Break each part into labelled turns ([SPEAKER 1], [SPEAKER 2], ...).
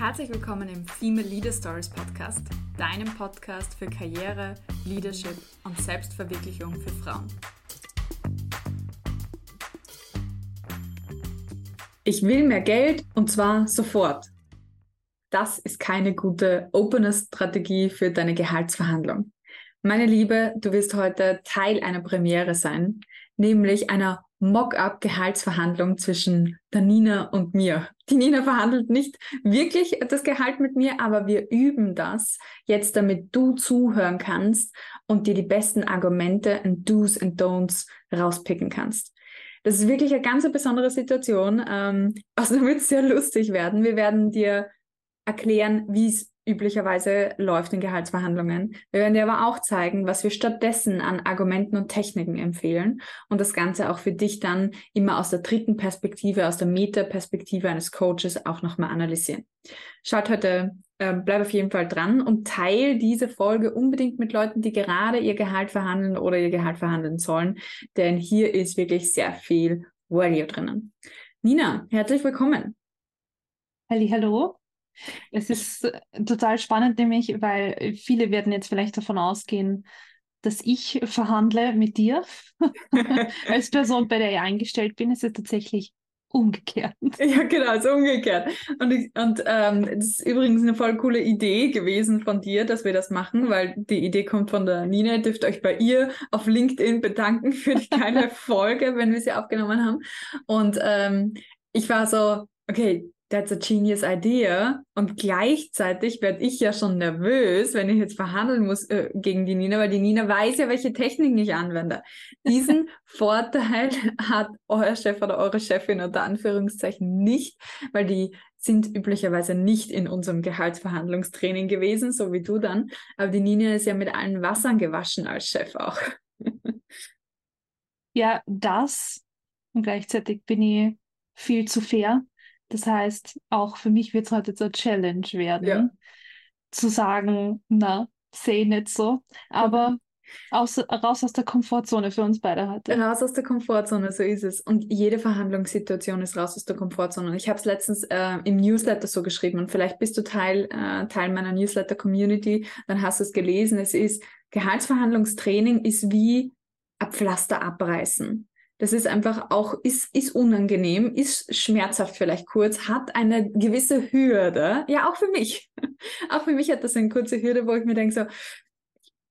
[SPEAKER 1] Herzlich willkommen im Female Leader Stories Podcast, deinem Podcast für Karriere, Leadership und Selbstverwirklichung für Frauen. Ich will mehr Geld und zwar sofort. Das ist keine gute Opener-Strategie für deine Gehaltsverhandlung. Meine Liebe, du wirst heute Teil einer Premiere sein, nämlich einer Mock-up-Gehaltsverhandlung zwischen der Nina und mir. Die Nina verhandelt nicht wirklich das Gehalt mit mir, aber wir üben das jetzt, damit du zuhören kannst und dir die besten Argumente und Do's und Don'ts rauspicken kannst. Das ist wirklich eine ganz besondere Situation. Ähm, also wird es sehr lustig werden. Wir werden dir erklären, wie es üblicherweise läuft in Gehaltsverhandlungen. Wir werden dir aber auch zeigen, was wir stattdessen an Argumenten und Techniken empfehlen und das Ganze auch für dich dann immer aus der dritten Perspektive, aus der Meta-Perspektive eines Coaches auch nochmal analysieren. Schaut heute, äh, bleib auf jeden Fall dran und teil diese Folge unbedingt mit Leuten, die gerade ihr Gehalt verhandeln oder ihr Gehalt verhandeln sollen, denn hier ist wirklich sehr viel Value drinnen. Nina, herzlich willkommen.
[SPEAKER 2] Hallo. Es ist äh, total spannend, nämlich, weil viele werden jetzt vielleicht davon ausgehen, dass ich verhandle mit dir als Person, bei der ich eingestellt bin. Es ist tatsächlich umgekehrt.
[SPEAKER 1] Ja, genau, es ist umgekehrt. Und, ich, und ähm, das ist übrigens eine voll coole Idee gewesen von dir, dass wir das machen, weil die Idee kommt von der Nina. Ihr dürft euch bei ihr auf LinkedIn bedanken für die kleine Folge, wenn wir sie aufgenommen haben. Und ähm, ich war so, okay, that's a genius idea. Und gleichzeitig werde ich ja schon nervös, wenn ich jetzt verhandeln muss äh, gegen die Nina, weil die Nina weiß ja, welche Techniken ich anwende. Diesen Vorteil hat euer Chef oder eure Chefin unter Anführungszeichen nicht, weil die sind üblicherweise nicht in unserem Gehaltsverhandlungstraining gewesen, so wie du dann. Aber die Nina ist ja mit allen Wassern gewaschen als Chef auch.
[SPEAKER 2] ja, das. Und gleichzeitig bin ich viel zu fair das heißt, auch für mich wird es heute so eine Challenge werden, ja. zu sagen, na, sehe nicht so. Aber aus, raus aus der Komfortzone für uns beide heute.
[SPEAKER 1] Raus aus der Komfortzone, so ist es. Und jede Verhandlungssituation ist raus aus der Komfortzone. Und ich habe es letztens äh, im Newsletter so geschrieben und vielleicht bist du Teil, äh, Teil meiner Newsletter-Community, dann hast du es gelesen. Es ist, Gehaltsverhandlungstraining ist wie ein Pflaster abreißen. Das ist einfach auch, ist, ist unangenehm, ist schmerzhaft vielleicht kurz, hat eine gewisse Hürde. Ja, auch für mich. auch für mich hat das eine kurze Hürde, wo ich mir denke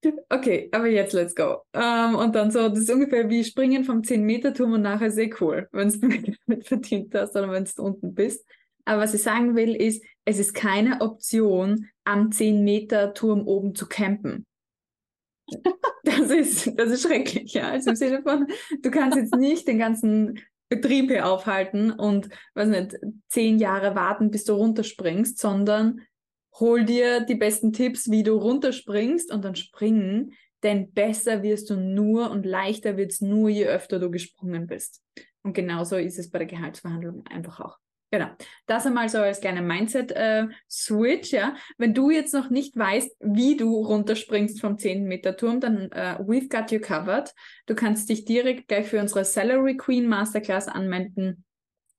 [SPEAKER 1] so, okay, aber jetzt let's go. Ähm, und dann so, das ist ungefähr wie springen vom 10-Meter-Turm und nachher sehr cool, wenn du mit verdient hast oder wenn du unten bist. Aber was ich sagen will, ist, es ist keine Option, am 10-Meter-Turm oben zu campen. Das ist, das ist schrecklich, ja. Also im Sinne von, du kannst jetzt nicht den ganzen Betrieb hier aufhalten und, weiß nicht, zehn Jahre warten, bis du runterspringst, sondern hol dir die besten Tipps, wie du runterspringst und dann springen, denn besser wirst du nur und leichter wird es nur, je öfter du gesprungen bist. Und genauso ist es bei der Gehaltsverhandlung einfach auch. Genau. Das einmal so als kleiner Mindset-Switch, äh, ja. Wenn du jetzt noch nicht weißt, wie du runterspringst vom 10 Meter Turm, dann äh, we've got you covered. Du kannst dich direkt gleich für unsere Salary Queen Masterclass anmelden.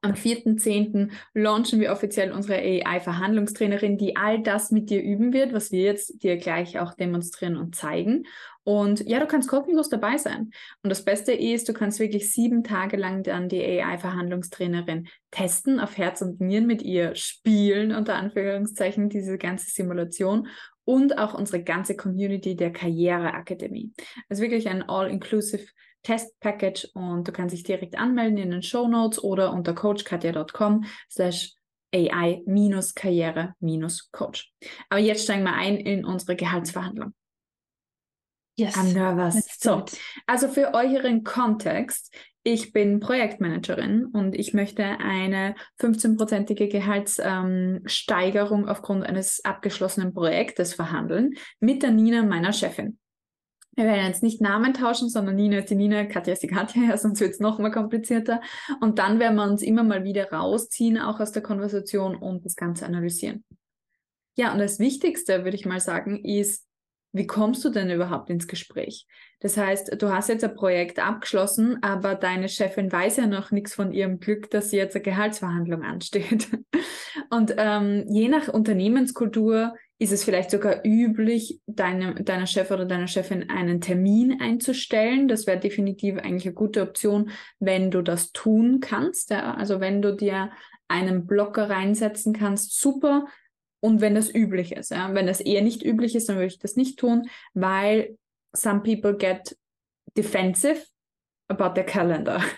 [SPEAKER 1] Am 4.10. launchen wir offiziell unsere AI-Verhandlungstrainerin, die all das mit dir üben wird, was wir jetzt dir gleich auch demonstrieren und zeigen. Und ja, du kannst kostenlos dabei sein. Und das Beste ist, du kannst wirklich sieben Tage lang dann die AI-Verhandlungstrainerin testen, auf Herz und Nieren mit ihr spielen, unter Anführungszeichen, diese ganze Simulation und auch unsere ganze Community der Karriereakademie. Also wirklich ein all-inclusive Test-Package und du kannst dich direkt anmelden in den Show Notes oder unter coachkatja.com slash AI-Karriere-Coach. Aber jetzt steigen wir ein in unsere Gehaltsverhandlung. Yes. I'm nervous. So, also für euren Kontext, ich bin Projektmanagerin und ich möchte eine 15-prozentige Gehaltssteigerung ähm, aufgrund eines abgeschlossenen Projektes verhandeln mit der Nina, meiner Chefin. Wir werden jetzt nicht Namen tauschen, sondern Nina ist die Nina, Katja ist die Katja, ja, sonst wird es noch mal komplizierter. Und dann werden wir uns immer mal wieder rausziehen, auch aus der Konversation und das Ganze analysieren. Ja, und das Wichtigste, würde ich mal sagen, ist, wie kommst du denn überhaupt ins Gespräch? Das heißt, du hast jetzt ein Projekt abgeschlossen, aber deine Chefin weiß ja noch nichts von ihrem Glück, dass jetzt eine Gehaltsverhandlung ansteht. Und ähm, je nach Unternehmenskultur ist es vielleicht sogar üblich, deine, deiner Chef oder deiner Chefin einen Termin einzustellen. Das wäre definitiv eigentlich eine gute Option, wenn du das tun kannst. Ja? Also wenn du dir einen Blocker reinsetzen kannst, super und wenn das üblich ist. Ja? Wenn das eher nicht üblich ist, dann würde ich das nicht tun, weil some people get defensive about their calendar.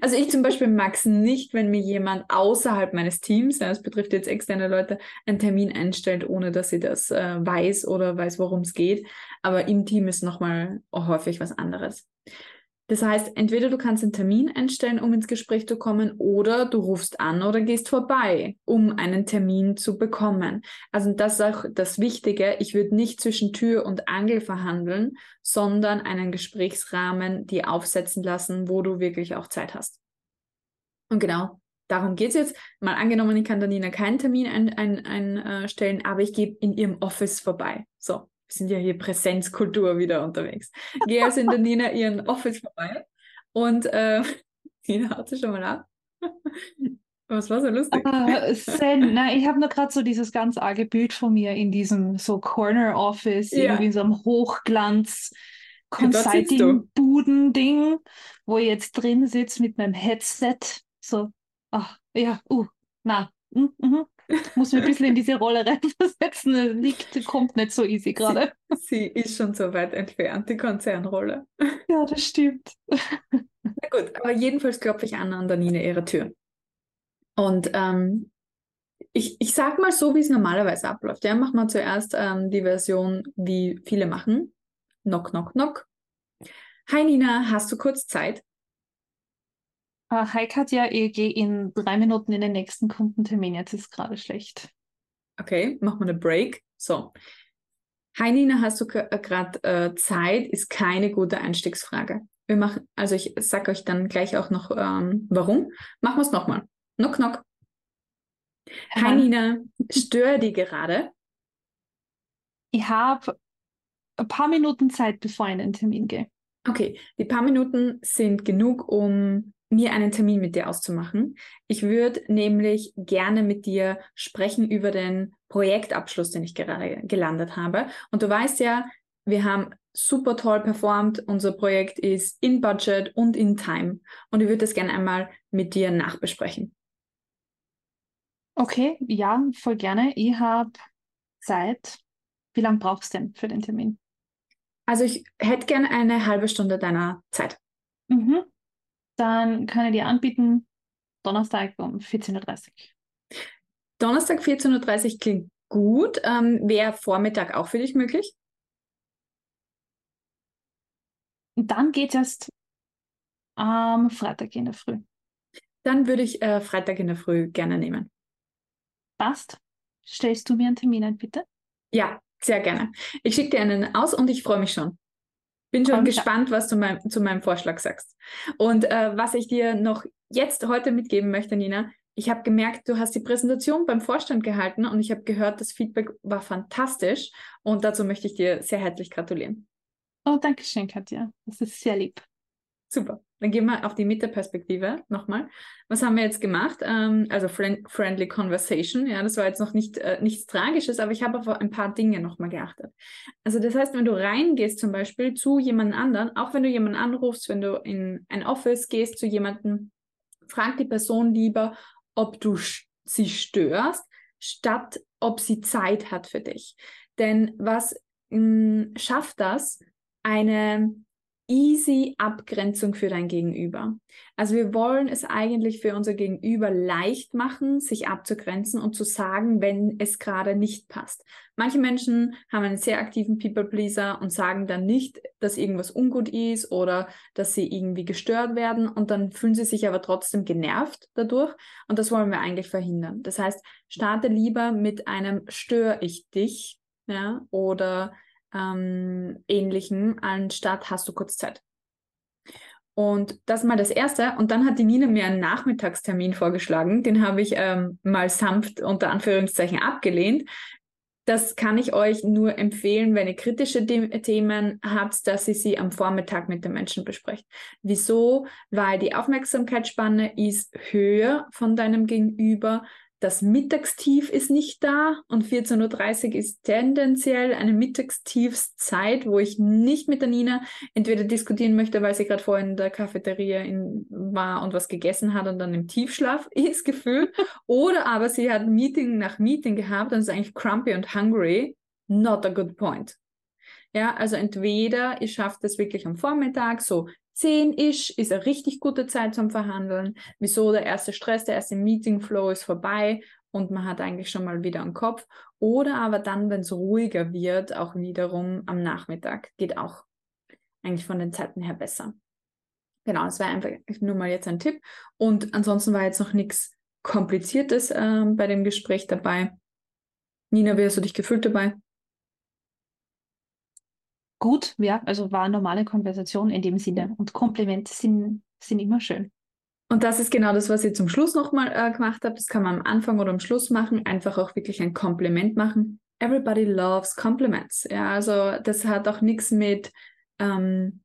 [SPEAKER 1] Also ich zum Beispiel mag es nicht, wenn mir jemand außerhalb meines Teams, das betrifft jetzt externe Leute, einen Termin einstellt, ohne dass sie das äh, weiß oder weiß, worum es geht. Aber im Team ist nochmal häufig was anderes. Das heißt, entweder du kannst einen Termin einstellen, um ins Gespräch zu kommen, oder du rufst an oder gehst vorbei, um einen Termin zu bekommen. Also das ist auch das Wichtige. Ich würde nicht zwischen Tür und Angel verhandeln, sondern einen Gesprächsrahmen dir aufsetzen lassen, wo du wirklich auch Zeit hast. Und genau darum geht es jetzt. Mal angenommen, ich kann der Nina keinen Termin einstellen, ein, ein, äh, aber ich gehe in ihrem Office vorbei. So, wir sind ja hier Präsenzkultur wieder unterwegs. Gehe also in der Nina ihren Office vorbei und äh, Nina sich schon mal ab. Was war so lustig?
[SPEAKER 2] Uh, Zen, na, ich habe nur gerade so dieses ganz arge Bild von mir in diesem so Corner Office, ja. irgendwie in so einem Hochglanz Consulting-Buden-Ding, wo ich jetzt drin sitze mit meinem Headset. So, ach, ja, uh, na, mm, mm, muss mich ein bisschen in diese Rolle reinversetzen. Liegt, kommt nicht so easy gerade.
[SPEAKER 1] Sie, sie, ist schon so weit entfernt, die Konzernrolle.
[SPEAKER 2] Ja, das stimmt.
[SPEAKER 1] Na gut, aber jedenfalls klopfe ich an an der Nina ihre Tür. Und ähm, ich, ich sag mal so, wie es normalerweise abläuft. Ja, machen wir zuerst ähm, die Version, wie viele machen. Knock, knock, knock. Hi Nina, hast du kurz Zeit?
[SPEAKER 2] Uh, hi Katja, ich gehe in drei Minuten in den nächsten Kundentermin. Jetzt ist gerade schlecht.
[SPEAKER 1] Okay, machen wir eine Break. So. Hi Nina, hast du gerade äh, Zeit? Ist keine gute Einstiegsfrage. Wir machen, also ich sage euch dann gleich auch noch, ähm, warum. Machen wir es nochmal. Knock, knock. Hi, Hi Nina, störe die gerade?
[SPEAKER 2] Ich habe ein paar Minuten Zeit, bevor ich in den Termin gehe.
[SPEAKER 1] Okay, die paar Minuten sind genug, um mir einen Termin mit dir auszumachen. Ich würde nämlich gerne mit dir sprechen über den Projektabschluss, den ich gerade gelandet habe. Und du weißt ja, wir haben super toll performt. Unser Projekt ist in Budget und in Time. Und ich würde das gerne einmal mit dir nachbesprechen.
[SPEAKER 2] Okay, ja, voll gerne. Ich habe Zeit. Wie lange brauchst du denn für den Termin?
[SPEAKER 1] Also ich hätte gerne eine halbe Stunde deiner Zeit.
[SPEAKER 2] Mhm dann kann ich dir anbieten, Donnerstag um 14.30 Uhr.
[SPEAKER 1] Donnerstag 14.30 Uhr klingt gut. Ähm, Wäre Vormittag auch für dich möglich?
[SPEAKER 2] Dann geht es erst am Freitag in der Früh.
[SPEAKER 1] Dann würde ich äh, Freitag in der Früh gerne nehmen.
[SPEAKER 2] Passt. Stellst du mir einen Termin ein, bitte?
[SPEAKER 1] Ja, sehr gerne. Ich schicke dir einen aus und ich freue mich schon. Bin schon gespannt, was du mein, zu meinem Vorschlag sagst. Und äh, was ich dir noch jetzt heute mitgeben möchte, Nina, ich habe gemerkt, du hast die Präsentation beim Vorstand gehalten und ich habe gehört, das Feedback war fantastisch und dazu möchte ich dir sehr herzlich gratulieren.
[SPEAKER 2] Oh, danke schön, Katja. Das ist sehr lieb.
[SPEAKER 1] Super. Dann gehen wir auf die Mitte-Perspektive nochmal. Was haben wir jetzt gemacht? Ähm, also friend Friendly Conversation. Ja, das war jetzt noch nicht, äh, nichts Tragisches, aber ich habe auf ein paar Dinge nochmal geachtet. Also das heißt, wenn du reingehst zum Beispiel zu jemand anderen, auch wenn du jemanden anrufst, wenn du in ein Office gehst zu jemandem, frag die Person lieber, ob du sie störst, statt ob sie Zeit hat für dich. Denn was mh, hm, schafft das? Eine easy Abgrenzung für dein Gegenüber. Also wir wollen es eigentlich für unser Gegenüber leicht machen, sich abzugrenzen und zu sagen, wenn es gerade nicht passt. Manche Menschen haben einen sehr aktiven People-Pleaser und sagen dann nicht, dass irgendwas ungut ist oder dass sie irgendwie gestört werden und dann fühlen sie sich aber trotzdem genervt dadurch und das wollen wir eigentlich verhindern. Das heißt, starte lieber mit einem Stör ich dich ja, oder ähm, Ähnlichem, anstatt hast du kurz Zeit. Und das mal das Erste. Und dann hat die Nina mir einen Nachmittagstermin vorgeschlagen. Den habe ich ähm, mal sanft unter Anführungszeichen abgelehnt. das kann ich euch nur empfehlen, wenn ihr kritische Themen habt, dass ihr sie am Vormittag mit den Menschen besprecht. Wieso? Weil die Aufmerksamkeitsspanne ist höher von deinem Gegenüber. Das Mittagstief ist nicht da und 14.30 Uhr ist tendenziell eine Mittagstiefszeit, wo ich nicht mit der Nina entweder diskutieren möchte, weil sie gerade vorhin in der Cafeteria in, war und was gegessen hat und dann im Tiefschlaf ist gefühlt, oder aber sie hat Meeting nach Meeting gehabt und ist eigentlich crumpy und hungry. Not a good point. Ja, also entweder ihr schafft es wirklich am Vormittag, so 10 ist, ist eine richtig gute Zeit zum Verhandeln. Wieso der erste Stress, der erste Meeting-Flow ist vorbei und man hat eigentlich schon mal wieder einen Kopf. Oder aber dann, wenn es ruhiger wird, auch wiederum am Nachmittag. Geht auch eigentlich von den Zeiten her besser. Genau, das wäre einfach nur mal jetzt ein Tipp. Und ansonsten war jetzt noch nichts Kompliziertes äh, bei dem Gespräch dabei. Nina, wie hast du dich gefühlt dabei?
[SPEAKER 2] Gut, ja, also war eine normale Konversation in dem Sinne. Und Komplimente sind, sind immer schön.
[SPEAKER 1] Und das ist genau das, was ihr zum Schluss nochmal äh, gemacht habt. Das kann man am Anfang oder am Schluss machen. Einfach auch wirklich ein Kompliment machen. Everybody loves compliments. Ja, also das hat auch nichts mit ähm,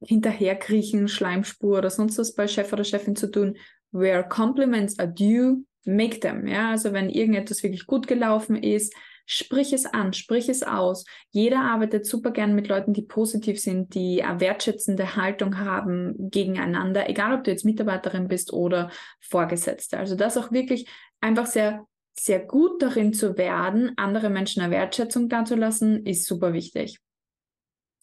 [SPEAKER 1] hinterherkriechen, Schleimspur oder sonst was bei Chef oder Chefin zu tun. Where compliments are due, make them. Ja, also wenn irgendetwas wirklich gut gelaufen ist, Sprich es an, sprich es aus. Jeder arbeitet super gern mit Leuten, die positiv sind, die eine wertschätzende Haltung haben gegeneinander, egal ob du jetzt Mitarbeiterin bist oder Vorgesetzte. Also das auch wirklich einfach sehr, sehr gut darin zu werden, andere Menschen eine Wertschätzung dazulassen, ist super wichtig.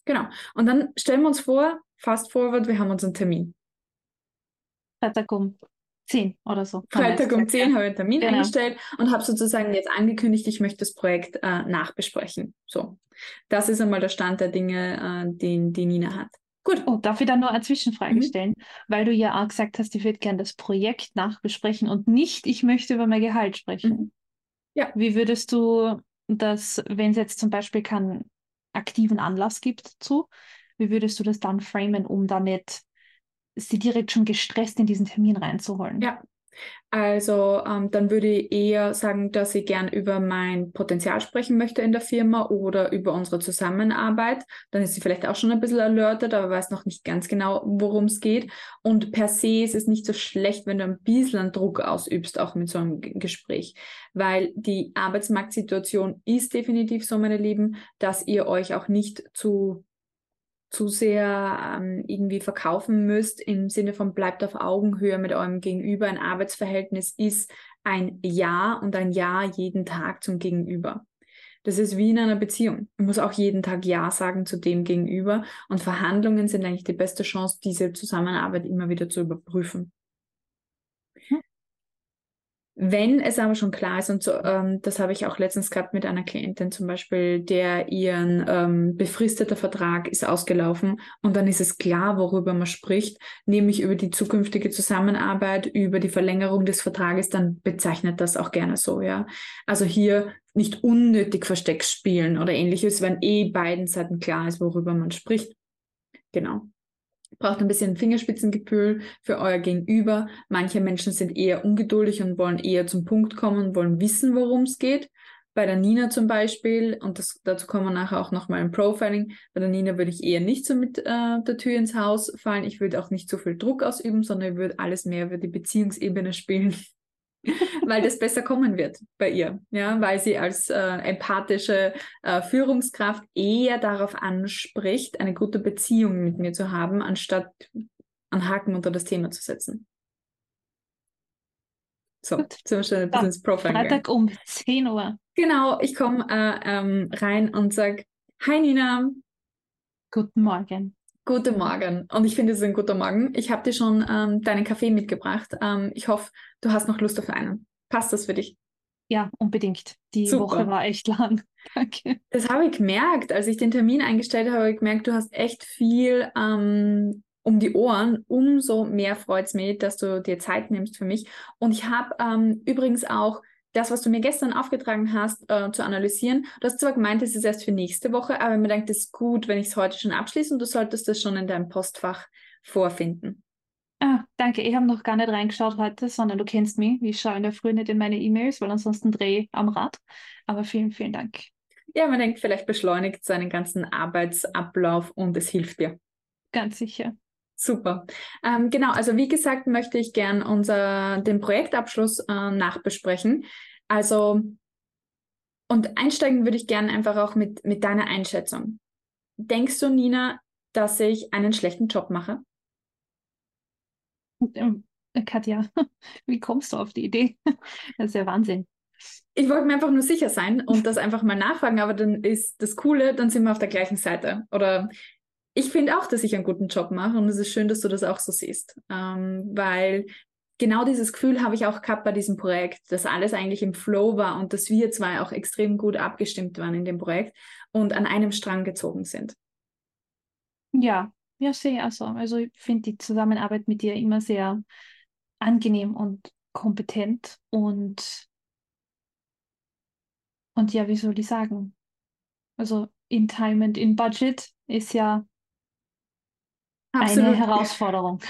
[SPEAKER 1] Genau. Und dann stellen wir uns vor, fast forward, wir haben unseren Termin.
[SPEAKER 2] Um 10 oder so.
[SPEAKER 1] Freitag um 10 habe ich einen Termin genau. eingestellt und habe sozusagen jetzt angekündigt, ich möchte das Projekt äh, nachbesprechen. So, das ist einmal der Stand der Dinge, äh, den die Nina hat.
[SPEAKER 2] Gut. Oh, darf ich da nur eine Zwischenfrage mhm. stellen? Weil du ja auch gesagt hast, ich würde gerne das Projekt nachbesprechen und nicht, ich möchte über mein Gehalt sprechen. Mhm. Ja. Wie würdest du das, wenn es jetzt zum Beispiel keinen aktiven Anlass gibt dazu, wie würdest du das dann framen, um da nicht sie direkt schon gestresst in diesen Termin reinzuholen.
[SPEAKER 1] Ja, also ähm, dann würde ich eher sagen, dass ich gern über mein Potenzial sprechen möchte in der Firma oder über unsere Zusammenarbeit. Dann ist sie vielleicht auch schon ein bisschen alerted, aber weiß noch nicht ganz genau, worum es geht. Und per se ist es nicht so schlecht, wenn du ein bisschen Druck ausübst, auch mit so einem Gespräch. Weil die Arbeitsmarktsituation ist definitiv so, meine Lieben, dass ihr euch auch nicht zu zu sehr ähm, irgendwie verkaufen müsst, im Sinne von bleibt auf Augenhöhe mit eurem Gegenüber. Ein Arbeitsverhältnis ist ein Ja und ein Ja jeden Tag zum Gegenüber. Das ist wie in einer Beziehung. Man muss auch jeden Tag Ja sagen zu dem Gegenüber. Und Verhandlungen sind eigentlich die beste Chance, diese Zusammenarbeit immer wieder zu überprüfen. Wenn es aber schon klar ist, und so, ähm, das habe ich auch letztens gehabt mit einer Klientin zum Beispiel, der ihren ähm, befristeter Vertrag ist ausgelaufen und dann ist es klar, worüber man spricht, nämlich über die zukünftige Zusammenarbeit, über die Verlängerung des Vertrages, dann bezeichnet das auch gerne so, ja. Also hier nicht unnötig Versteck spielen oder ähnliches, wenn eh beiden Seiten klar ist, worüber man spricht. Genau braucht ein bisschen Fingerspitzengefühl für euer Gegenüber. Manche Menschen sind eher ungeduldig und wollen eher zum Punkt kommen, wollen wissen, worum es geht. Bei der Nina zum Beispiel, und das, dazu kommen wir nachher auch nochmal im Profiling, bei der Nina würde ich eher nicht so mit äh, der Tür ins Haus fallen. Ich würde auch nicht so viel Druck ausüben, sondern ich würde alles mehr über die Beziehungsebene spielen. weil das besser kommen wird bei ihr, ja, weil sie als äh, empathische äh, Führungskraft eher darauf anspricht, eine gute Beziehung mit mir zu haben, anstatt einen Haken unter das Thema zu setzen. So, Gut. wir schon ein bisschen ins Profiling.
[SPEAKER 2] Freitag um 10 Uhr.
[SPEAKER 1] Genau, ich komme äh, ähm, rein und sage, hi Nina.
[SPEAKER 2] Guten Morgen.
[SPEAKER 1] Guten Morgen. Und ich finde, es ist ein guter Morgen. Ich habe dir schon ähm, deinen Kaffee mitgebracht. Ähm, ich hoffe, du hast noch Lust auf einen. Passt das für dich?
[SPEAKER 2] Ja, unbedingt. Die Super. Woche war echt lang. Danke.
[SPEAKER 1] Das habe ich gemerkt. Als ich den Termin eingestellt habe, habe ich gemerkt, du hast echt viel ähm, um die Ohren. Umso mehr freut es mich, dass du dir Zeit nimmst für mich. Und ich habe ähm, übrigens auch das, was du mir gestern aufgetragen hast, äh, zu analysieren. Du hast zwar gemeint, es ist erst für nächste Woche, aber mir denkt, es ist gut, wenn ich es heute schon abschließe und du solltest das schon in deinem Postfach vorfinden.
[SPEAKER 2] Ah, danke. Ich habe noch gar nicht reingeschaut heute, sondern du kennst mich. Ich schaue in der Früh nicht in meine E-Mails, weil ansonsten drehe ich am Rad. Aber vielen, vielen Dank.
[SPEAKER 1] Ja, man denkt, vielleicht beschleunigt seinen ganzen Arbeitsablauf und es hilft dir.
[SPEAKER 2] Ganz sicher.
[SPEAKER 1] Super. Ähm, genau, also wie gesagt, möchte ich gern unser, den Projektabschluss äh, nachbesprechen. Also, und einsteigen würde ich gern einfach auch mit, mit deiner Einschätzung. Denkst du, Nina, dass ich einen schlechten Job mache?
[SPEAKER 2] Ähm, Katja, wie kommst du auf die Idee? Das ist ja Wahnsinn.
[SPEAKER 1] Ich wollte mir einfach nur sicher sein und das einfach mal nachfragen, aber dann ist das Coole, dann sind wir auf der gleichen Seite. Oder ich finde auch, dass ich einen guten Job mache und es ist schön, dass du das auch so siehst, ähm, weil genau dieses Gefühl habe ich auch gehabt bei diesem Projekt, dass alles eigentlich im Flow war und dass wir zwei auch extrem gut abgestimmt waren in dem Projekt und an einem Strang gezogen sind.
[SPEAKER 2] Ja, ja, sehr so. Also ich finde die Zusammenarbeit mit dir immer sehr angenehm und kompetent und und ja, wie soll ich sagen? Also in Time and in Budget ist ja Absolut. Eine Herausforderung.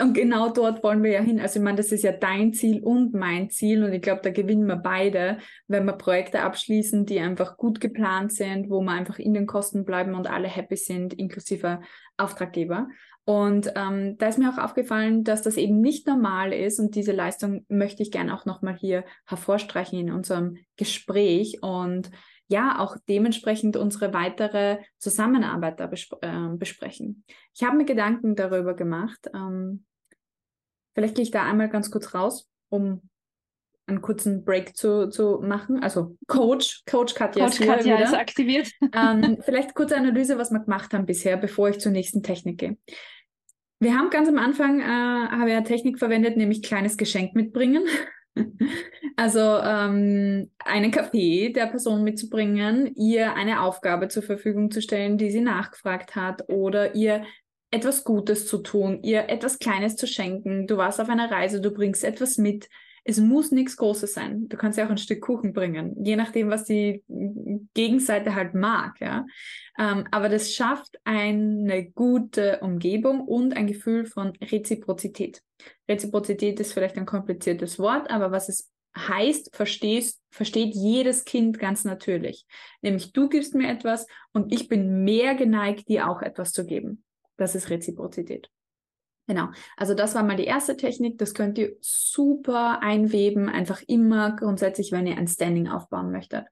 [SPEAKER 1] Und genau dort wollen wir ja hin. Also ich meine, das ist ja dein Ziel und mein Ziel und ich glaube, da gewinnen wir beide, wenn wir Projekte abschließen, die einfach gut geplant sind, wo wir einfach in den Kosten bleiben und alle happy sind, inklusive Auftraggeber. Und ähm, da ist mir auch aufgefallen, dass das eben nicht normal ist und diese Leistung möchte ich gerne auch nochmal hier hervorstreichen in unserem Gespräch und ja auch dementsprechend unsere weitere Zusammenarbeit da besp äh, besprechen. Ich habe mir Gedanken darüber gemacht. Ähm, vielleicht gehe ich da einmal ganz kurz raus, um einen kurzen Break zu, zu machen. Also Coach, Coach Katja,
[SPEAKER 2] Coach ist, Katja ist aktiviert.
[SPEAKER 1] Ähm, vielleicht kurze Analyse, was wir gemacht haben bisher, bevor ich zur nächsten Technik gehe. Wir haben ganz am Anfang, äh, habe ja Technik verwendet, nämlich kleines Geschenk mitbringen. Also ähm, einen Kaffee der Person mitzubringen, ihr eine Aufgabe zur Verfügung zu stellen, die sie nachgefragt hat oder ihr etwas Gutes zu tun, ihr etwas Kleines zu schenken. Du warst auf einer Reise, du bringst etwas mit, es muss nichts Großes sein. Du kannst ja auch ein Stück Kuchen bringen, je nachdem, was die Gegenseite halt mag. Ja? Ähm, aber das schafft eine gute Umgebung und ein Gefühl von Reziprozität. Reziprozität ist vielleicht ein kompliziertes Wort, aber was es heißt, verstehst, versteht jedes Kind ganz natürlich. Nämlich du gibst mir etwas und ich bin mehr geneigt, dir auch etwas zu geben. Das ist Reziprozität. Genau. Also das war mal die erste Technik. Das könnt ihr super einweben, einfach immer grundsätzlich, wenn ihr ein Standing aufbauen möchtet.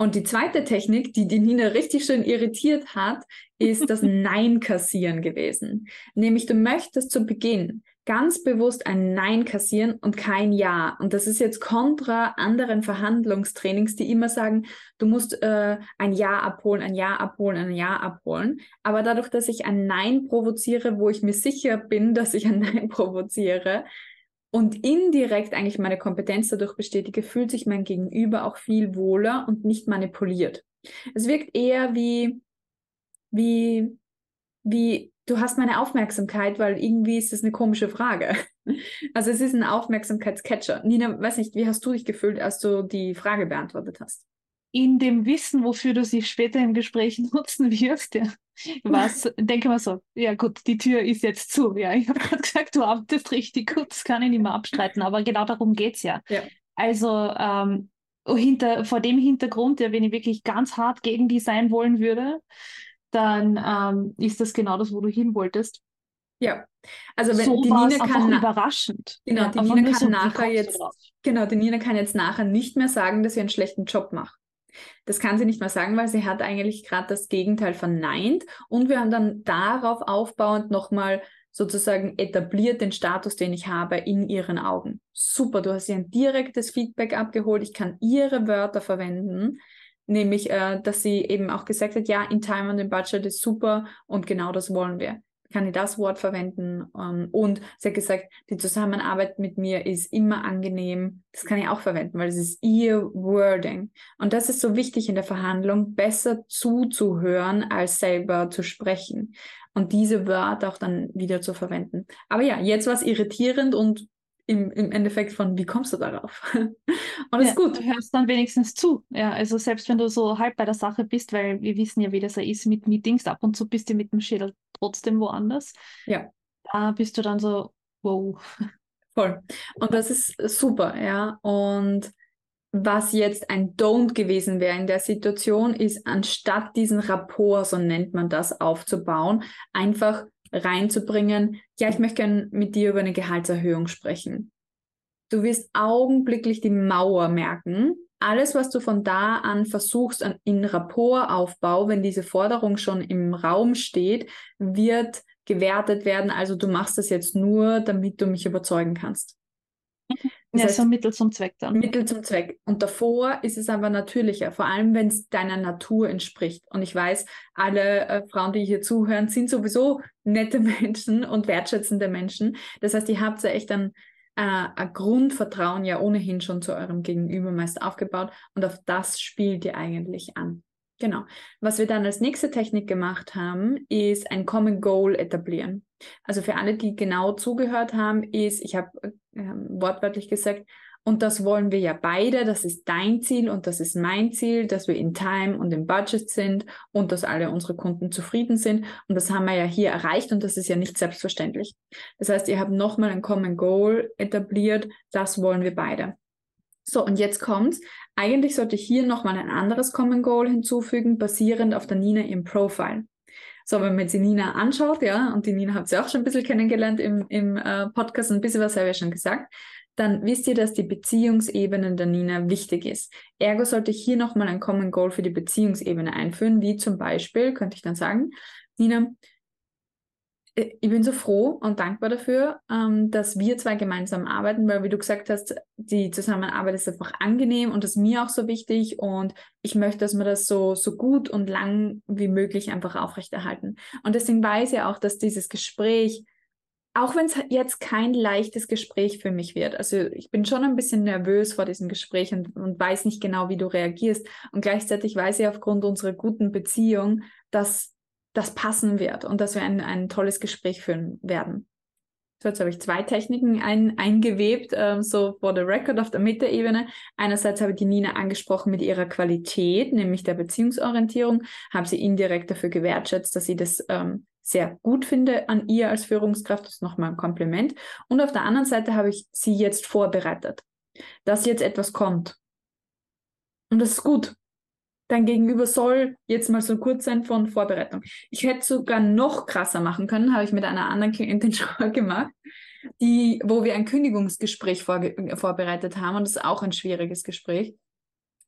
[SPEAKER 1] Und die zweite Technik, die die Nina richtig schön irritiert hat, ist das Nein kassieren gewesen. Nämlich du möchtest zu Beginn ganz bewusst ein Nein kassieren und kein Ja. Und das ist jetzt kontra anderen Verhandlungstrainings, die immer sagen, du musst äh, ein Ja abholen, ein Ja abholen, ein Ja abholen. Aber dadurch, dass ich ein Nein provoziere, wo ich mir sicher bin, dass ich ein Nein provoziere und indirekt eigentlich meine Kompetenz dadurch bestätige, fühlt sich mein Gegenüber auch viel wohler und nicht manipuliert. Es wirkt eher wie, wie, wie du hast meine Aufmerksamkeit, weil irgendwie ist das eine komische Frage. Also es ist ein Aufmerksamkeitscatcher. Nina, weiß nicht, wie hast du dich gefühlt, als du die Frage beantwortet hast?
[SPEAKER 2] In dem Wissen, wofür du sie später im Gespräch nutzen wirst, ja. Was, denke mal so, ja gut, die Tür ist jetzt zu. Ja, ich habe gerade gesagt, du arbeitest richtig gut, das kann ich nicht mehr abstreiten, aber genau darum geht es ja. ja. Also ähm, hinter, vor dem Hintergrund, ja, wenn ich wirklich ganz hart gegen die sein wollen würde, dann ähm, ist das genau das, wo du hin wolltest.
[SPEAKER 1] Ja, also wenn
[SPEAKER 2] so
[SPEAKER 1] die
[SPEAKER 2] Nina kann überraschend.
[SPEAKER 1] Genau, ja, die Nina kann so, nachher jetzt genau, die Nina kann jetzt nachher nicht mehr sagen, dass sie einen schlechten Job macht. Das kann sie nicht mehr sagen, weil sie hat eigentlich gerade das Gegenteil verneint und wir haben dann darauf aufbauend nochmal sozusagen etabliert den Status, den ich habe in ihren Augen. Super, du hast ihr ein direktes Feedback abgeholt, ich kann ihre Wörter verwenden nämlich, äh, dass sie eben auch gesagt hat, ja, in Time und in Budget ist super und genau das wollen wir. Kann ich das Wort verwenden? Ähm, und sie hat gesagt, die Zusammenarbeit mit mir ist immer angenehm. Das kann ich auch verwenden, weil es ist ihr Wording. Und das ist so wichtig in der Verhandlung, besser zuzuhören, als selber zu sprechen. Und diese Wörter auch dann wieder zu verwenden. Aber ja, jetzt war es irritierend und im, im Endeffekt von, wie kommst du darauf? Und ja, ist gut.
[SPEAKER 2] Du hörst dann wenigstens zu. Ja, also selbst wenn du so halb bei der Sache bist, weil wir wissen ja, wie das ist mit Meetings, ab und zu bist du mit dem Schädel trotzdem woanders.
[SPEAKER 1] Ja.
[SPEAKER 2] Da bist du dann so, wow.
[SPEAKER 1] Voll. Und das ist super, ja. Und was jetzt ein Don't gewesen wäre in der Situation, ist, anstatt diesen Rapport, so nennt man das, aufzubauen, einfach reinzubringen, ja, ich möchte gerne mit dir über eine Gehaltserhöhung sprechen. Du wirst augenblicklich die Mauer merken. Alles, was du von da an versuchst an, in Rapportaufbau, wenn diese Forderung schon im Raum steht, wird gewertet werden. Also du machst das jetzt nur, damit du mich überzeugen kannst.
[SPEAKER 2] Das ja, heißt, so Mittel zum Zweck dann.
[SPEAKER 1] Mittel zum Zweck. Und davor ist es aber natürlicher, vor allem wenn es deiner Natur entspricht. Und ich weiß, alle äh, Frauen, die hier zuhören, sind sowieso nette Menschen und wertschätzende Menschen. Das heißt, ihr habt ja echt ein, äh, ein Grundvertrauen ja ohnehin schon zu eurem Gegenüber meist aufgebaut. Und auf das spielt ihr eigentlich an. Genau. Was wir dann als nächste Technik gemacht haben, ist ein Common Goal etablieren. Also für alle, die genau zugehört haben, ist, ich habe äh, wortwörtlich gesagt, und das wollen wir ja beide, das ist dein Ziel und das ist mein Ziel, dass wir in Time und im Budget sind und dass alle unsere Kunden zufrieden sind. Und das haben wir ja hier erreicht und das ist ja nicht selbstverständlich. Das heißt, ihr habt nochmal ein Common Goal etabliert, das wollen wir beide. So, und jetzt kommt's. Eigentlich sollte ich hier nochmal ein anderes Common Goal hinzufügen, basierend auf der Nina im Profile. So, wenn man jetzt die Nina anschaut, ja, und die Nina habt ihr auch schon ein bisschen kennengelernt im, im äh, Podcast, ein bisschen was habe ich schon gesagt, dann wisst ihr, dass die Beziehungsebene der Nina wichtig ist. Ergo sollte ich hier nochmal ein Common Goal für die Beziehungsebene einführen, wie zum Beispiel, könnte ich dann sagen, Nina, ich bin so froh und dankbar dafür, ähm, dass wir zwei gemeinsam arbeiten, weil wie du gesagt hast, die Zusammenarbeit ist einfach angenehm und das ist mir auch so wichtig und ich möchte, dass wir das so, so gut und lang wie möglich einfach aufrechterhalten. Und deswegen weiß ich auch, dass dieses Gespräch, auch wenn es jetzt kein leichtes Gespräch für mich wird, also ich bin schon ein bisschen nervös vor diesem Gespräch und, und weiß nicht genau, wie du reagierst und gleichzeitig weiß ich aufgrund unserer guten Beziehung, dass das passen wird und dass wir ein, ein tolles Gespräch führen werden. So, jetzt habe ich zwei Techniken ein, eingewebt, ähm, so for the record auf der Mitteebene. Einerseits habe ich die Nina angesprochen mit ihrer Qualität, nämlich der Beziehungsorientierung, habe sie indirekt dafür gewertschätzt, dass sie das ähm, sehr gut finde an ihr als Führungskraft. Das ist nochmal ein Kompliment. Und auf der anderen Seite habe ich sie jetzt vorbereitet, dass jetzt etwas kommt. Und das ist gut dein Gegenüber soll jetzt mal so kurz sein von Vorbereitung. Ich hätte sogar noch krasser machen können, habe ich mit einer anderen Klientin schon gemacht, die, wo wir ein Kündigungsgespräch vorge vorbereitet haben und das ist auch ein schwieriges Gespräch.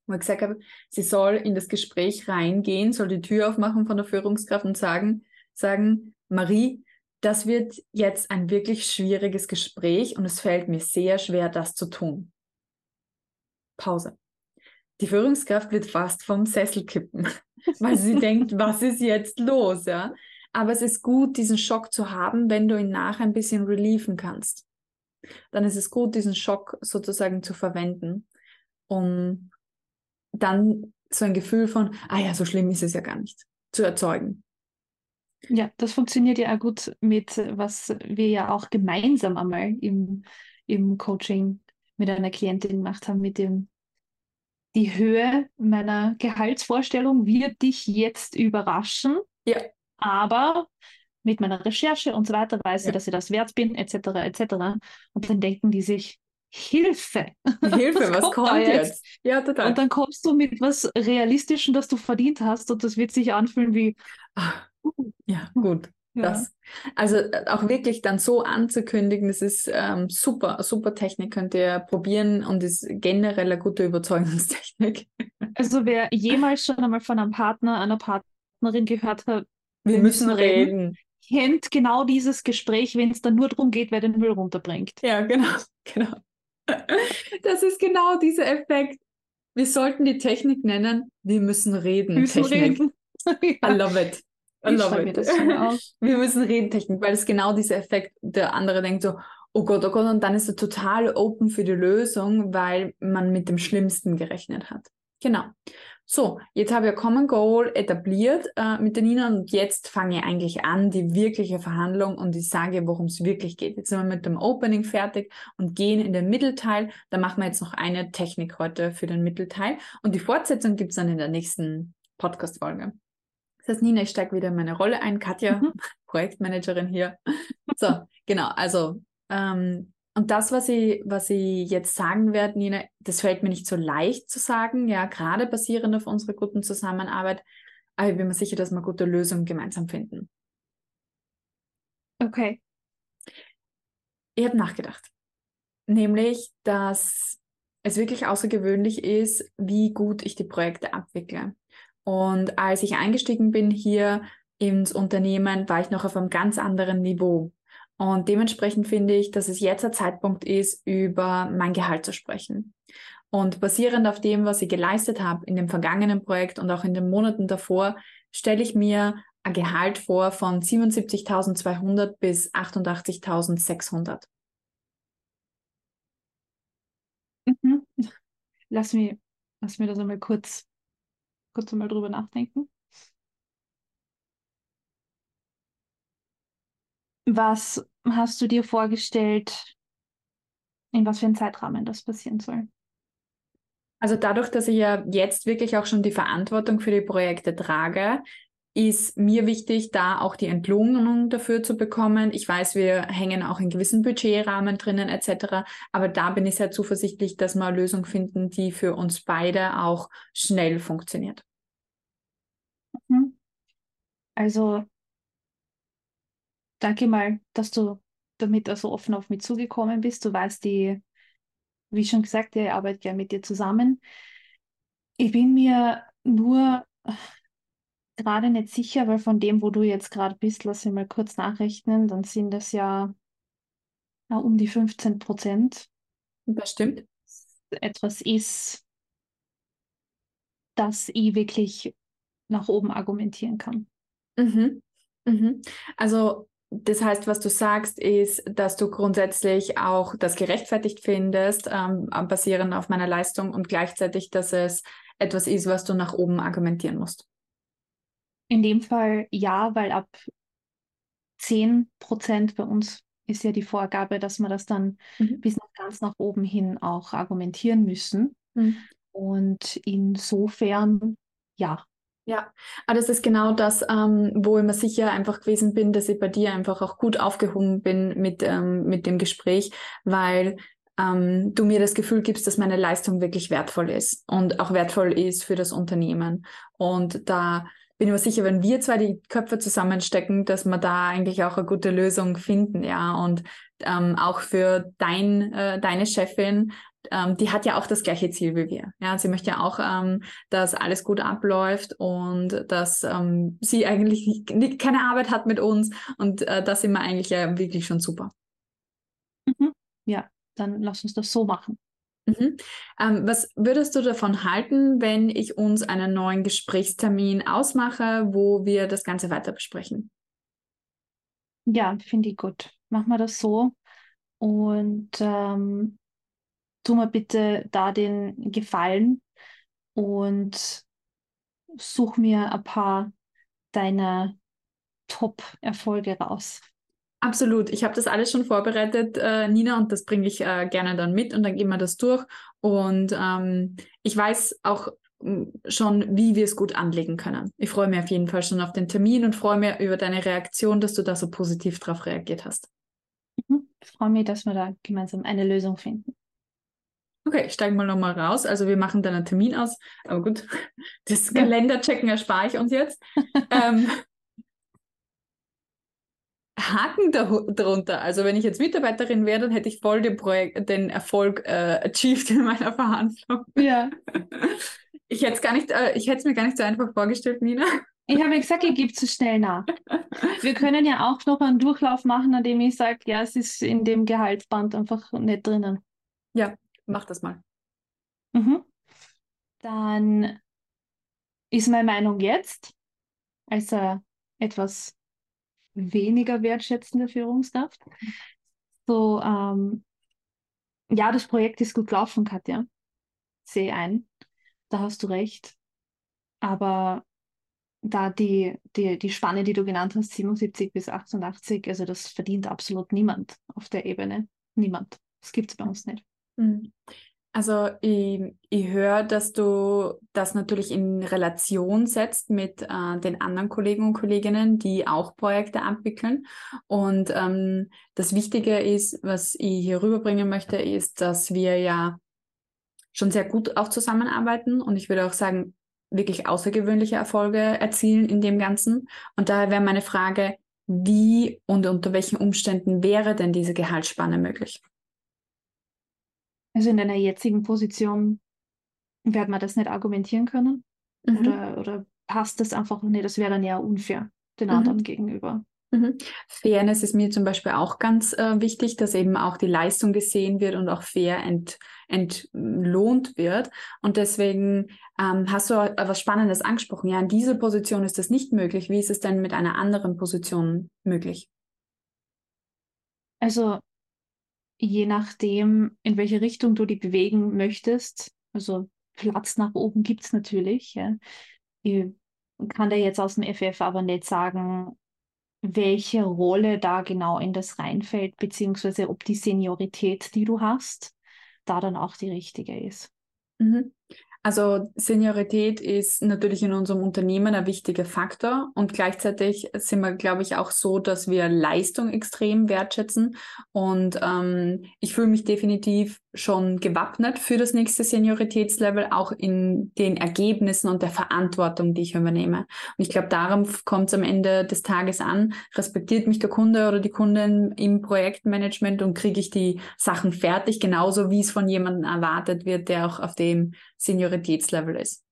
[SPEAKER 1] Wo ich gesagt habe, sie soll in das Gespräch reingehen, soll die Tür aufmachen von der Führungskraft und sagen, sagen, Marie, das wird jetzt ein wirklich schwieriges Gespräch und es fällt mir sehr schwer, das zu tun. Pause die Führungskraft wird fast vom Sessel kippen, weil sie denkt, was ist jetzt los, ja? Aber es ist gut, diesen Schock zu haben, wenn du ihn nachher ein bisschen relieven kannst. Dann ist es gut, diesen Schock sozusagen zu verwenden, um dann so ein Gefühl von, ah ja, so schlimm ist es ja gar nicht, zu erzeugen.
[SPEAKER 2] Ja, das funktioniert ja auch gut mit, was wir ja auch gemeinsam einmal im, im Coaching mit einer Klientin gemacht haben, mit dem die Höhe meiner Gehaltsvorstellung wird dich jetzt überraschen.
[SPEAKER 1] Ja.
[SPEAKER 2] Aber mit meiner Recherche und so weiter weiß ja. ich, dass ich das wert bin, etc. etc. Und dann denken die sich, Hilfe!
[SPEAKER 1] Hilfe, was, was kommt, kommt jetzt? jetzt?
[SPEAKER 2] Ja, total. Und dann kommst du mit was Realistischem, das du verdient hast, und das wird sich anfühlen wie.
[SPEAKER 1] Ja, gut. Das. Also äh, auch wirklich dann so anzukündigen, das ist ähm, super, super Technik, könnt ihr probieren und ist generell eine gute Überzeugungstechnik.
[SPEAKER 2] Also wer jemals schon einmal von einem Partner, einer Partnerin gehört hat,
[SPEAKER 1] wir, wir müssen, müssen reden, reden,
[SPEAKER 2] kennt genau dieses Gespräch, wenn es dann nur darum geht, wer den Müll runterbringt.
[SPEAKER 1] Ja, genau, genau. Das ist genau dieser Effekt. Wir sollten die Technik nennen, wir müssen reden. Wir müssen Technik. reden. I love it. I love it. Wir müssen reden, Technik, weil es genau dieser Effekt, der andere denkt so, oh Gott, oh Gott, und dann ist er total open für die Lösung, weil man mit dem Schlimmsten gerechnet hat. Genau. So, jetzt habe ich ein Common Goal etabliert äh, mit der Nina und jetzt fange ich eigentlich an, die wirkliche Verhandlung und ich sage, worum es wirklich geht. Jetzt sind wir mit dem Opening fertig und gehen in den Mittelteil. Da machen wir jetzt noch eine Technik heute für den Mittelteil und die Fortsetzung gibt es dann in der nächsten Podcast-Folge. Das heißt, Nina, ich steige wieder in meine Rolle ein. Katja, mhm. Projektmanagerin hier. So, genau. Also ähm, und das, was ich, was ich jetzt sagen werde, Nina, das fällt mir nicht so leicht zu sagen, ja, gerade basierend auf unserer guten Zusammenarbeit, aber ich bin mir sicher, dass wir gute Lösungen gemeinsam finden.
[SPEAKER 2] Okay.
[SPEAKER 1] Ich habe nachgedacht. Nämlich, dass es wirklich außergewöhnlich ist, wie gut ich die Projekte abwickle. Und als ich eingestiegen bin hier ins Unternehmen, war ich noch auf einem ganz anderen Niveau. Und dementsprechend finde ich, dass es jetzt der Zeitpunkt ist, über mein Gehalt zu sprechen. Und basierend auf dem, was ich geleistet habe in dem vergangenen Projekt und auch in den Monaten davor, stelle ich mir ein Gehalt vor von 77.200 bis 88.600.
[SPEAKER 2] Mhm. Lass, mich, lass mir das einmal kurz, kurz einmal drüber nachdenken. Was hast du dir vorgestellt, in was für einem Zeitrahmen das passieren soll?
[SPEAKER 1] Also dadurch, dass ich ja jetzt wirklich auch schon die Verantwortung für die Projekte trage, ist mir wichtig, da auch die Entlohnung dafür zu bekommen. Ich weiß, wir hängen auch in gewissen Budgetrahmen drinnen etc. Aber da bin ich sehr zuversichtlich, dass wir eine Lösung finden, die für uns beide auch schnell funktioniert.
[SPEAKER 2] Mhm. Also danke mal, dass du damit also offen auf mich zugekommen bist. Du weißt, die, wie schon gesagt, ich arbeite gerne mit dir zusammen. Ich bin mir nur gerade nicht sicher, weil von dem, wo du jetzt gerade bist, lass ich mal kurz nachrechnen, dann sind das ja, ja um die 15 Prozent.
[SPEAKER 1] Das stimmt.
[SPEAKER 2] Etwas ist, das ich wirklich nach oben argumentieren kann.
[SPEAKER 1] Mhm. Mhm. Also das heißt, was du sagst, ist, dass du grundsätzlich auch das gerechtfertigt findest, ähm, basierend auf meiner Leistung und gleichzeitig, dass es etwas ist, was du nach oben argumentieren musst.
[SPEAKER 2] In dem Fall ja, weil ab 10 Prozent bei uns ist ja die Vorgabe, dass wir das dann mhm. bis ganz nach oben hin auch argumentieren müssen. Mhm. Und insofern ja,
[SPEAKER 1] ja, aber das ist genau das, ähm, wo ich mir sicher einfach gewesen bin, dass ich bei dir einfach auch gut aufgehoben bin mit, ähm, mit dem Gespräch, weil ähm, du mir das Gefühl gibst, dass meine Leistung wirklich wertvoll ist und auch wertvoll ist für das Unternehmen. Und da bin mir sicher, wenn wir zwei die Köpfe zusammenstecken, dass wir da eigentlich auch eine gute Lösung finden, ja. Und ähm, auch für dein, äh, deine Chefin ähm, die hat ja auch das gleiche Ziel wie wir. Ja, sie möchte ja auch, ähm, dass alles gut abläuft und dass ähm, sie eigentlich keine Arbeit hat mit uns und äh, das sind wir eigentlich ja wirklich schon super.
[SPEAKER 2] Mhm. Ja, dann lass uns das so machen.
[SPEAKER 1] Mhm. Ähm, was würdest du davon halten, wenn ich uns einen neuen Gesprächstermin ausmache, wo wir das Ganze weiter besprechen?
[SPEAKER 2] Ja, finde ich gut. Machen wir das so. Und ähm, tu mir bitte da den Gefallen und such mir ein paar deiner Top-Erfolge raus.
[SPEAKER 1] Absolut. Ich habe das alles schon vorbereitet, äh, Nina, und das bringe ich äh, gerne dann mit und dann gehen wir das durch. Und ähm, ich weiß auch hm, schon, wie wir es gut anlegen können. Ich freue mich auf jeden Fall schon auf den Termin und freue mich über deine Reaktion, dass du da so positiv drauf reagiert hast.
[SPEAKER 2] Mhm. Ich freue mich, dass wir da gemeinsam eine Lösung finden.
[SPEAKER 1] Okay, ich steige mal nochmal raus. Also wir machen dann einen Termin aus. Aber gut, das Kalenderchecken erspare ich uns jetzt. ähm, Haken darunter. Also wenn ich jetzt Mitarbeiterin wäre, dann hätte ich voll den, Projekt, den Erfolg äh, achieved in meiner Verhandlung.
[SPEAKER 2] Ja.
[SPEAKER 1] Ich hätte es gar nicht, äh, ich hätte es mir gar nicht so einfach vorgestellt, Nina.
[SPEAKER 2] Ich habe gesagt, ich gebe zu schnell nach. Wir können ja auch noch einen Durchlauf machen, an dem ich sage, ja, es ist in dem Gehaltsband einfach nicht drinnen.
[SPEAKER 1] Ja, Mach das mal.
[SPEAKER 2] Mhm. Dann ist meine Meinung jetzt, als äh, etwas weniger wertschätzende Führungskraft, so, ähm, ja, das Projekt ist gut gelaufen, Katja. Sehe ein. Da hast du recht. Aber da die, die, die Spanne, die du genannt hast, 77 bis 88, also das verdient absolut niemand auf der Ebene. Niemand. Das gibt es bei uns nicht.
[SPEAKER 1] Also ich, ich höre, dass du das natürlich in Relation setzt mit äh, den anderen Kollegen und Kolleginnen, die auch Projekte abwickeln. Und ähm, das Wichtige ist, was ich hier rüberbringen möchte, ist, dass wir ja schon sehr gut auch zusammenarbeiten und ich würde auch sagen, wirklich außergewöhnliche Erfolge erzielen in dem Ganzen. Und daher wäre meine Frage, wie und unter welchen Umständen wäre denn diese Gehaltsspanne möglich?
[SPEAKER 2] Also in deiner jetzigen Position wird man das nicht argumentieren können? Mhm. Oder, oder passt das einfach nicht? Das wäre dann ja unfair den mhm. anderen gegenüber.
[SPEAKER 1] Mhm. Fairness ist mir zum Beispiel auch ganz äh, wichtig, dass eben auch die Leistung gesehen wird und auch fair ent, entlohnt wird. Und deswegen ähm, hast du etwas Spannendes angesprochen. Ja, in dieser Position ist das nicht möglich. Wie ist es denn mit einer anderen Position möglich?
[SPEAKER 2] Also je nachdem, in welche Richtung du die bewegen möchtest, also Platz nach oben gibt es natürlich. Ja. Ich kann da jetzt aus dem FF aber nicht sagen, welche Rolle da genau in das reinfällt, beziehungsweise ob die Seniorität, die du hast, da dann auch die richtige ist.
[SPEAKER 1] Mhm. Also Seniorität ist natürlich in unserem Unternehmen ein wichtiger Faktor und gleichzeitig sind wir, glaube ich, auch so, dass wir Leistung extrem wertschätzen. Und ähm, ich fühle mich definitiv schon gewappnet für das nächste Senioritätslevel, auch in den Ergebnissen und der Verantwortung, die ich übernehme. Und ich glaube, darum kommt es am Ende des Tages an. Respektiert mich der Kunde oder die Kundin im Projektmanagement und kriege ich die Sachen fertig, genauso wie es von jemandem erwartet wird, der auch auf dem Senioritätslevel ist.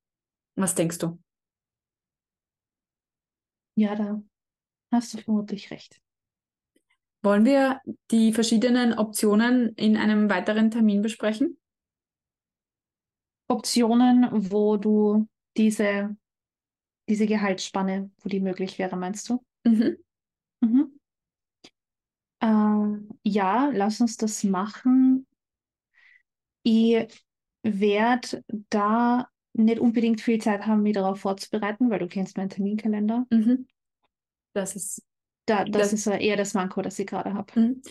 [SPEAKER 1] Was denkst du?
[SPEAKER 2] Ja, da hast du vermutlich recht.
[SPEAKER 1] Wollen wir die verschiedenen Optionen in einem weiteren Termin besprechen?
[SPEAKER 2] Optionen, wo du diese, diese Gehaltsspanne, wo die möglich wäre, meinst du? Mhm. Mhm. Äh, ja, lass uns das machen. Ich werde da nicht unbedingt viel Zeit haben, mich darauf vorzubereiten, weil du kennst meinen Terminkalender. Mhm.
[SPEAKER 1] Das ist
[SPEAKER 2] da, das, das ist eher das Manko, das ich gerade habe. Mhm.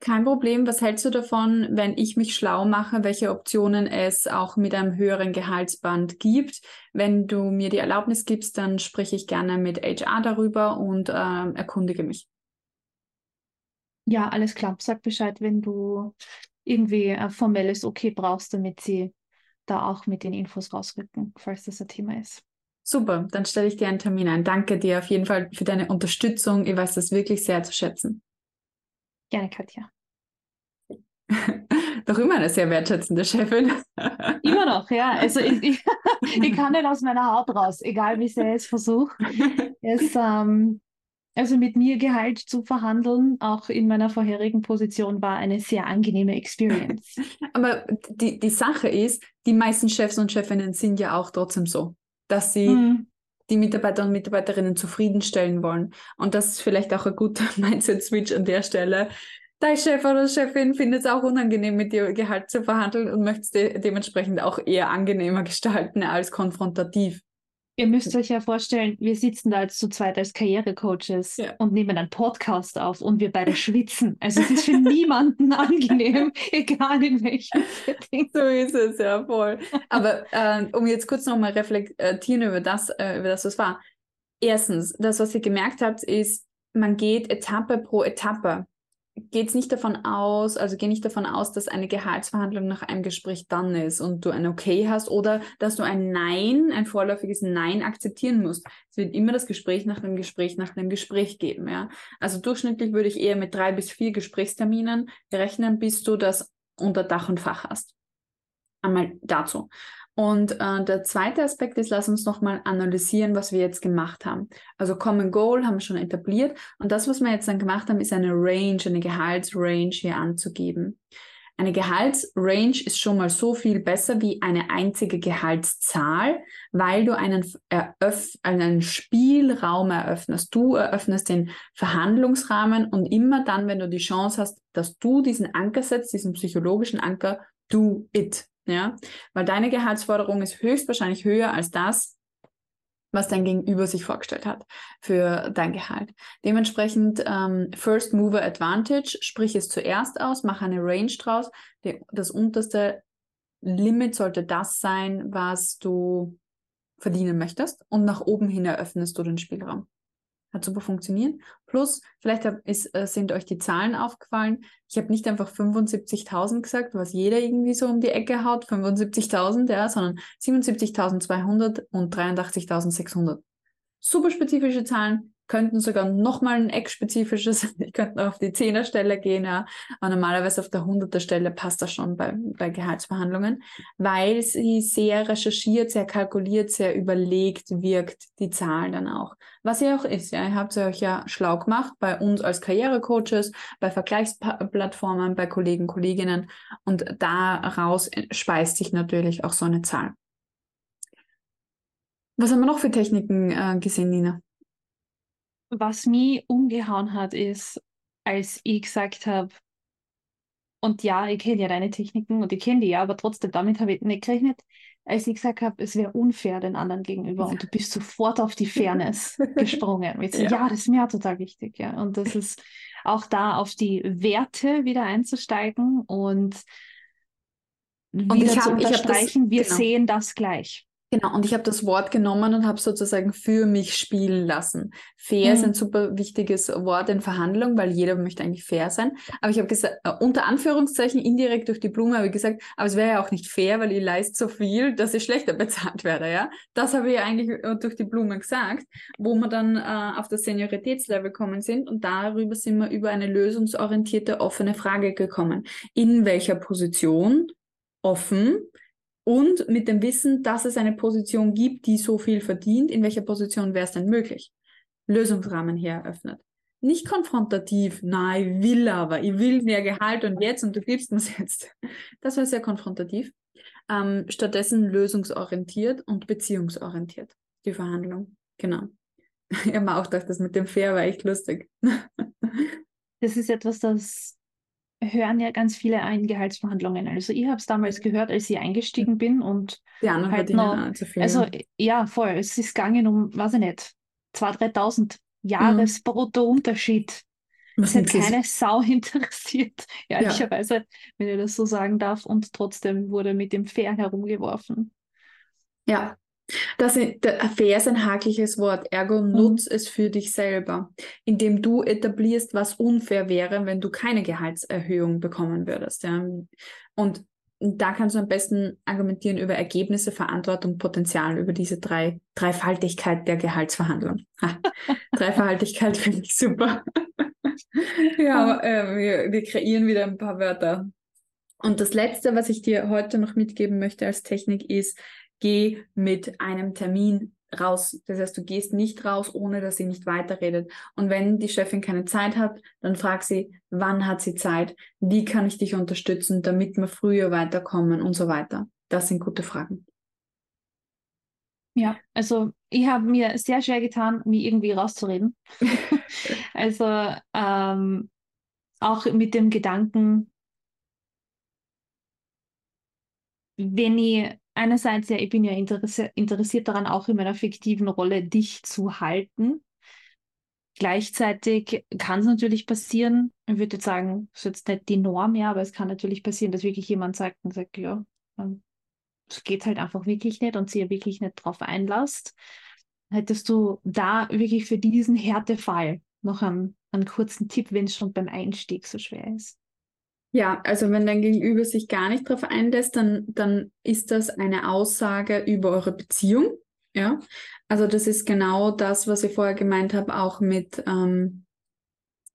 [SPEAKER 1] Kein Problem. Was hältst du davon, wenn ich mich schlau mache, welche Optionen es auch mit einem höheren Gehaltsband gibt? Wenn du mir die Erlaubnis gibst, dann spreche ich gerne mit HR darüber und äh, erkundige mich.
[SPEAKER 2] Ja, alles klar. Sag Bescheid, wenn du irgendwie ein formelles Okay brauchst, damit sie da auch mit den Infos rausrücken, falls das ein Thema ist.
[SPEAKER 1] Super, dann stelle ich dir einen Termin ein. Danke dir auf jeden Fall für deine Unterstützung. Ich weiß das wirklich sehr zu schätzen.
[SPEAKER 2] Gerne, Katja.
[SPEAKER 1] Doch immer eine sehr wertschätzende Chefin.
[SPEAKER 2] Immer noch, ja. Also ich, ich, ich kann nicht aus meiner Haut raus, egal wie sehr ich es versuche. ähm, also mit mir Gehalt zu verhandeln, auch in meiner vorherigen Position, war eine sehr angenehme Experience.
[SPEAKER 1] Aber die, die Sache ist, die meisten Chefs und Chefinnen sind ja auch trotzdem so dass sie mhm. die Mitarbeiter und Mitarbeiterinnen zufriedenstellen wollen. Und das ist vielleicht auch ein guter Mindset-Switch an der Stelle. Dein Chef oder Chefin findet es auch unangenehm, mit dir Gehalt zu verhandeln und möchte es de dementsprechend auch eher angenehmer gestalten als konfrontativ.
[SPEAKER 2] Ihr müsst euch ja vorstellen, wir sitzen da jetzt zu zweit als Karrierecoaches ja. und nehmen einen Podcast auf und wir beide schwitzen. Also es ist für niemanden angenehm, egal in welchem Setting.
[SPEAKER 1] So ist es, ja voll. Aber äh, um jetzt kurz nochmal reflektieren über das, äh, über das, was war. Erstens, das, was ihr gemerkt habt, ist, man geht Etappe pro Etappe geht es nicht davon aus, also geh nicht davon aus, dass eine Gehaltsverhandlung nach einem Gespräch dann ist und du ein Okay hast oder dass du ein Nein, ein vorläufiges Nein akzeptieren musst. Es wird immer das Gespräch nach dem Gespräch nach dem Gespräch geben, ja. Also durchschnittlich würde ich eher mit drei bis vier Gesprächsterminen rechnen, bis du das unter Dach und Fach hast. Einmal dazu. Und äh, der zweite Aspekt ist, lass uns nochmal analysieren, was wir jetzt gemacht haben. Also Common Goal haben wir schon etabliert. Und das, was wir jetzt dann gemacht haben, ist eine Range, eine Gehaltsrange hier anzugeben. Eine Gehaltsrange ist schon mal so viel besser wie eine einzige Gehaltszahl, weil du einen, eröff einen Spielraum eröffnest. Du eröffnest den Verhandlungsrahmen und immer dann, wenn du die Chance hast, dass du diesen Anker setzt, diesen psychologischen Anker, do it. Ja, weil deine Gehaltsforderung ist höchstwahrscheinlich höher als das, was dein Gegenüber sich vorgestellt hat für dein Gehalt. Dementsprechend ähm, First Mover Advantage, sprich es zuerst aus, mach eine Range draus. Die, das unterste Limit sollte das sein, was du verdienen möchtest und nach oben hin eröffnest du den Spielraum. Hat super funktioniert. Plus, vielleicht ist, äh, sind euch die Zahlen aufgefallen. Ich habe nicht einfach 75.000 gesagt, was jeder irgendwie so um die Ecke haut, 75.000, ja, sondern 77.200 und 83.600. Super spezifische Zahlen, könnten sogar nochmal ein Eck-spezifisches, die könnten auf die Zehnerstelle gehen, ja. Aber normalerweise auf der Hunderter passt das schon bei, bei Gehaltsverhandlungen, weil sie sehr recherchiert, sehr kalkuliert, sehr überlegt wirkt, die Zahl dann auch. Was sie auch ist, ja. Ihr habt euch ja schlau gemacht bei uns als Karrierecoaches, bei Vergleichsplattformen, bei Kollegen, Kolleginnen und daraus speist sich natürlich auch so eine Zahl. Was haben wir noch für Techniken äh, gesehen, Nina?
[SPEAKER 2] Was mich umgehauen hat, ist, als ich gesagt habe, und ja, ich kenne ja deine Techniken und ich kenne die ja, aber trotzdem, damit habe ich nicht gerechnet, als ich gesagt habe, es wäre unfair den anderen gegenüber und du bist sofort auf die Fairness gesprungen. Mit, ja. ja, das ist mir total wichtig, ja. Und das ist auch da auf die Werte wieder einzusteigen und wieder und zu hab, unterstreichen, das, wir genau. sehen das gleich.
[SPEAKER 1] Genau, und ich habe das Wort genommen und habe sozusagen für mich spielen lassen. Fair mhm. ist ein super wichtiges Wort in Verhandlungen, weil jeder möchte eigentlich fair sein. Aber ich habe gesagt, äh, unter Anführungszeichen indirekt durch die Blume habe ich gesagt, aber es wäre ja auch nicht fair, weil ich leiste so viel, dass ich schlechter bezahlt werde. Ja, das habe ich eigentlich äh, durch die Blume gesagt, wo wir dann äh, auf das Senioritätslevel kommen sind und darüber sind wir über eine lösungsorientierte offene Frage gekommen. In welcher Position offen und mit dem Wissen, dass es eine Position gibt, die so viel verdient, in welcher Position wäre es denn möglich? Lösungsrahmen hier eröffnet. Nicht konfrontativ, nein, ich will aber, ich will mehr Gehalt und jetzt und du gibst mir es jetzt. Das war sehr konfrontativ. Ähm, stattdessen lösungsorientiert und beziehungsorientiert, die Verhandlung. Genau. Ich habe mir auch gedacht, das mit dem Fair war echt lustig.
[SPEAKER 2] Das ist etwas, das hören ja ganz viele ein Gehaltsverhandlungen. Also ich habe es damals gehört, als ich eingestiegen bin und
[SPEAKER 1] die anderen halt noch, zu viel.
[SPEAKER 2] Also ja, voll. Es ist gegangen um, weiß ich nicht, 2.000, 3.000 Jahresbrutto-Unterschied. Es hat keine Sau interessiert, ehrlicherweise, ja. wenn ich das so sagen darf. Und trotzdem wurde mit dem Fair herumgeworfen.
[SPEAKER 1] Ja, das ist, fair ist ein hakliches Wort, ergo mhm. nutz es für dich selber, indem du etablierst, was unfair wäre, wenn du keine Gehaltserhöhung bekommen würdest. Ja? Und da kannst du am besten argumentieren über Ergebnisse, Verantwortung, Potenzial, über diese drei, Dreifaltigkeit der Gehaltsverhandlung. Ha, Dreifaltigkeit finde ich super. ja, äh, wir, wir kreieren wieder ein paar Wörter. Und das Letzte, was ich dir heute noch mitgeben möchte als Technik, ist, geh mit einem Termin raus. Das heißt, du gehst nicht raus, ohne dass sie nicht weiterredet. Und wenn die Chefin keine Zeit hat, dann frag sie, wann hat sie Zeit? Wie kann ich dich unterstützen, damit wir früher weiterkommen und so weiter. Das sind gute Fragen.
[SPEAKER 2] Ja, also ich habe mir sehr schwer getan, mich irgendwie rauszureden. also ähm, auch mit dem Gedanken, wenn ich einerseits ja, ich bin ja interessiert, interessiert daran, auch in meiner fiktiven Rolle dich zu halten. Gleichzeitig kann es natürlich passieren, ich würde jetzt sagen, das ist jetzt nicht die Norm mehr, aber es kann natürlich passieren, dass wirklich jemand sagt und sagt, ja, ähm, es geht halt einfach wirklich nicht und sie ja wirklich nicht drauf einlasst. Hättest du da wirklich für diesen Härtefall noch einen, einen kurzen Tipp, wenn es schon beim Einstieg so schwer ist?
[SPEAKER 1] Ja, also wenn dein Gegenüber sich gar nicht darauf einlässt, dann, dann ist das eine Aussage über eure Beziehung. Ja, also das ist genau das, was ich vorher gemeint habe, auch mit, ähm,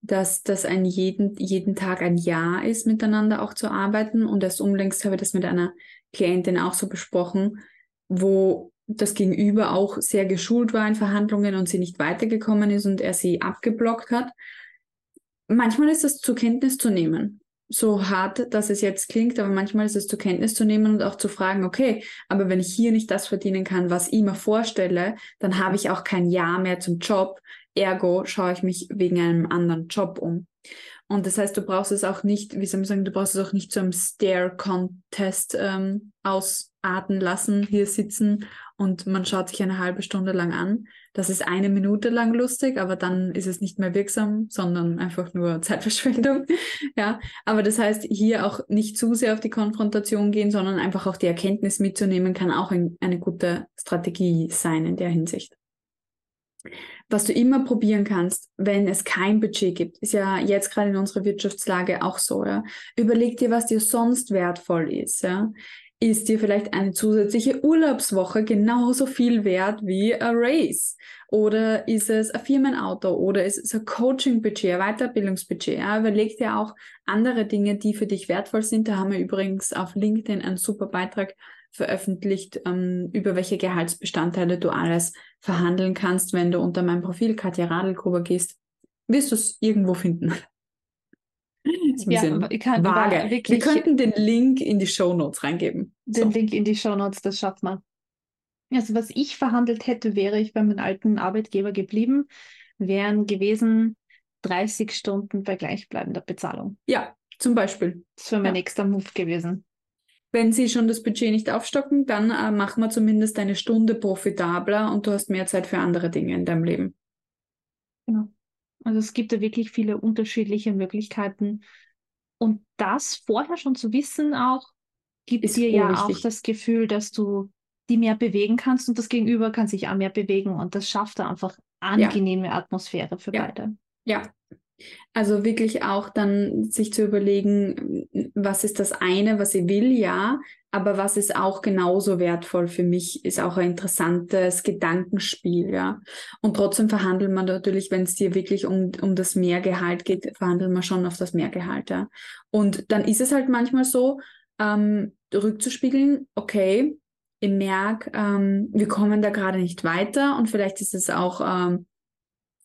[SPEAKER 1] dass das ein jeden, jeden Tag ein Ja ist, miteinander auch zu arbeiten. Und erst unlängst habe ich das mit einer Klientin auch so besprochen, wo das Gegenüber auch sehr geschult war in Verhandlungen und sie nicht weitergekommen ist und er sie abgeblockt hat. Manchmal ist das zur Kenntnis zu nehmen so hart, dass es jetzt klingt, aber manchmal ist es zur Kenntnis zu nehmen und auch zu fragen, okay, aber wenn ich hier nicht das verdienen kann, was ich mir vorstelle, dann habe ich auch kein Ja mehr zum Job. Ergo schaue ich mich wegen einem anderen Job um. Und das heißt, du brauchst es auch nicht, wie soll man sagen, du brauchst es auch nicht zu einem Stare-Contest ähm, aus, ausarten lassen, hier sitzen und man schaut sich eine halbe Stunde lang an. Das ist eine Minute lang lustig, aber dann ist es nicht mehr wirksam, sondern einfach nur Zeitverschwendung. ja, aber das heißt, hier auch nicht zu sehr auf die Konfrontation gehen, sondern einfach auch die Erkenntnis mitzunehmen, kann auch ein, eine gute Strategie sein in der Hinsicht. Was du immer probieren kannst, wenn es kein Budget gibt, ist ja jetzt gerade in unserer Wirtschaftslage auch so, ja. Überleg dir, was dir sonst wertvoll ist, ja. Ist dir vielleicht eine zusätzliche Urlaubswoche genauso viel wert wie ein Race? Oder ist es ein Firmenauto? Oder ist es ein Coaching-Budget, ein Weiterbildungsbudget? Ja, überleg dir auch andere Dinge, die für dich wertvoll sind. Da haben wir übrigens auf LinkedIn einen super Beitrag veröffentlicht, ähm, über welche Gehaltsbestandteile du alles verhandeln kannst, wenn du unter meinem Profil Katja Radelgruber gehst. Wirst du es irgendwo finden. Ja, vage. Wirklich Wir könnten den Link in die Show Notes reingeben.
[SPEAKER 2] Den so. Link in die Show Notes, das schafft man. Also was ich verhandelt hätte, wäre ich bei meinem alten Arbeitgeber geblieben, wären gewesen 30 Stunden bei gleichbleibender Bezahlung.
[SPEAKER 1] Ja, zum Beispiel.
[SPEAKER 2] Das wäre mein ja. nächster Move gewesen.
[SPEAKER 1] Wenn sie schon das Budget nicht aufstocken, dann äh, machen wir zumindest eine Stunde profitabler und du hast mehr Zeit für andere Dinge in deinem Leben.
[SPEAKER 2] Genau. Also es gibt da wirklich viele unterschiedliche Möglichkeiten. Und das vorher schon zu wissen auch, gibt Ist dir ja auch das Gefühl, dass du die mehr bewegen kannst und das Gegenüber kann sich auch mehr bewegen und das schafft da einfach angenehme ja. Atmosphäre für
[SPEAKER 1] ja.
[SPEAKER 2] beide.
[SPEAKER 1] Ja, also wirklich auch dann sich zu überlegen, was ist das eine, was ich will, ja, aber was ist auch genauso wertvoll für mich, ist auch ein interessantes Gedankenspiel, ja. Und trotzdem verhandelt man natürlich, wenn es dir wirklich um, um das Mehrgehalt geht, verhandelt man schon auf das Mehrgehalt, ja. Und dann ist es halt manchmal so, ähm, rückzuspiegeln, okay, ich merke, ähm, wir kommen da gerade nicht weiter und vielleicht ist es auch ähm,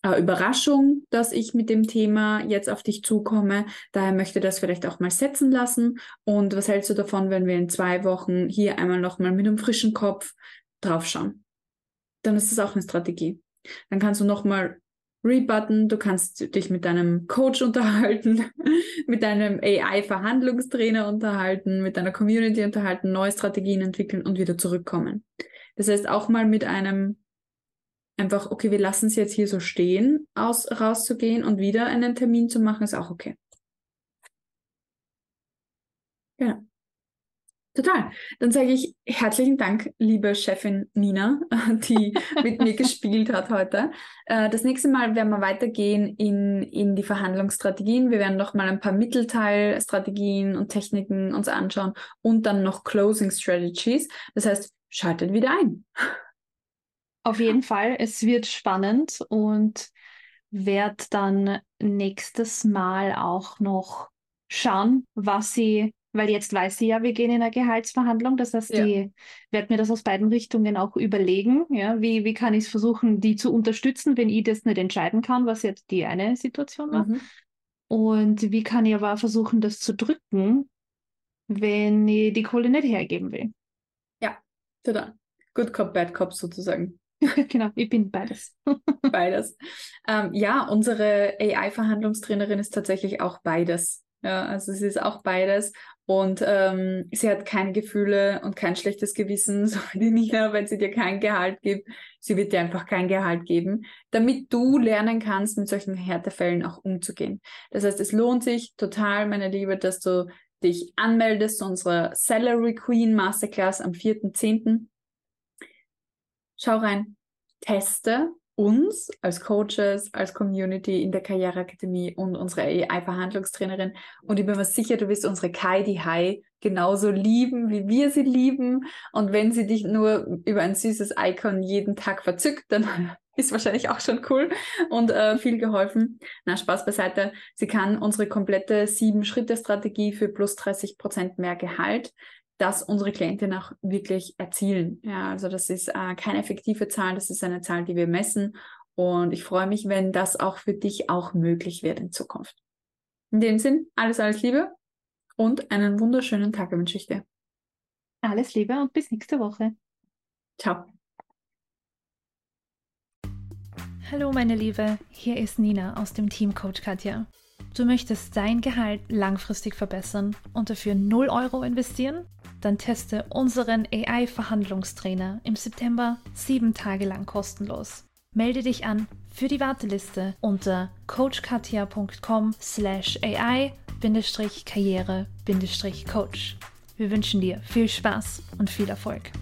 [SPEAKER 1] äh, Überraschung, dass ich mit dem Thema jetzt auf dich zukomme. Daher möchte das vielleicht auch mal setzen lassen. Und was hältst du davon, wenn wir in zwei Wochen hier einmal nochmal mit einem frischen Kopf draufschauen? Dann ist das auch eine Strategie. Dann kannst du nochmal rebutton, du kannst dich mit deinem Coach unterhalten, mit deinem AI-Verhandlungstrainer unterhalten, mit deiner Community unterhalten, neue Strategien entwickeln und wieder zurückkommen. Das heißt, auch mal mit einem einfach, okay, wir lassen es jetzt hier so stehen, aus, rauszugehen und wieder einen Termin zu machen, ist auch okay. Genau. Total. Dann sage ich herzlichen Dank, liebe Chefin Nina, die mit mir gespielt hat heute. Äh, das nächste Mal werden wir weitergehen in, in die Verhandlungsstrategien. Wir werden noch mal ein paar Mittelteilstrategien und Techniken uns anschauen und dann noch Closing Strategies. Das heißt, schaltet wieder ein.
[SPEAKER 2] Auf jeden Fall, es wird spannend und werde dann nächstes Mal auch noch schauen, was sie, weil jetzt weiß sie ja, wir gehen in eine Gehaltsverhandlung, das heißt, ja. die werde mir das aus beiden Richtungen auch überlegen, ja, wie, wie kann ich es versuchen, die zu unterstützen, wenn ich das nicht entscheiden kann, was jetzt die eine Situation war. Mhm. Und wie kann ich aber versuchen, das zu drücken, wenn ich die Kohle nicht hergeben will.
[SPEAKER 1] Ja, total. Good Cop, Bad Cop sozusagen.
[SPEAKER 2] genau, ich bin beides.
[SPEAKER 1] beides. Ähm, ja, unsere AI-Verhandlungstrainerin ist tatsächlich auch beides. Ja, also sie ist auch beides und ähm, sie hat keine Gefühle und kein schlechtes Gewissen, so wie die Nina, wenn sie dir kein Gehalt gibt. Sie wird dir einfach kein Gehalt geben, damit du lernen kannst, mit solchen Härtefällen auch umzugehen. Das heißt, es lohnt sich total, meine Liebe, dass du dich anmeldest zu unserer Salary Queen Masterclass am 4.10. Schau rein, teste uns als Coaches, als Community in der Karriereakademie und unsere AI-Verhandlungstrainerin. Und ich bin mir sicher, du wirst unsere Kai, die Hai, genauso lieben, wie wir sie lieben. Und wenn sie dich nur über ein süßes Icon jeden Tag verzückt, dann ist wahrscheinlich auch schon cool und äh, viel geholfen. Na, Spaß beiseite. Sie kann unsere komplette Sieben-Schritte-Strategie für plus 30 Prozent mehr Gehalt das unsere Klienten auch wirklich erzielen. Ja, also das ist äh, keine effektive Zahl, das ist eine Zahl, die wir messen. Und ich freue mich, wenn das auch für dich auch möglich wird in Zukunft. In dem Sinn, alles, alles Liebe und einen wunderschönen Tag wünsche ich dir.
[SPEAKER 2] Alles Liebe und bis nächste Woche.
[SPEAKER 1] Ciao.
[SPEAKER 2] Hallo meine Liebe, hier ist Nina aus dem Team Coach Katja. Du möchtest dein Gehalt langfristig verbessern und dafür 0 Euro investieren? Dann teste unseren AI-Verhandlungstrainer im September sieben Tage lang kostenlos. Melde dich an für die Warteliste unter coachkatia.com slash AI-karriere-coach. Wir wünschen dir viel Spaß und viel Erfolg.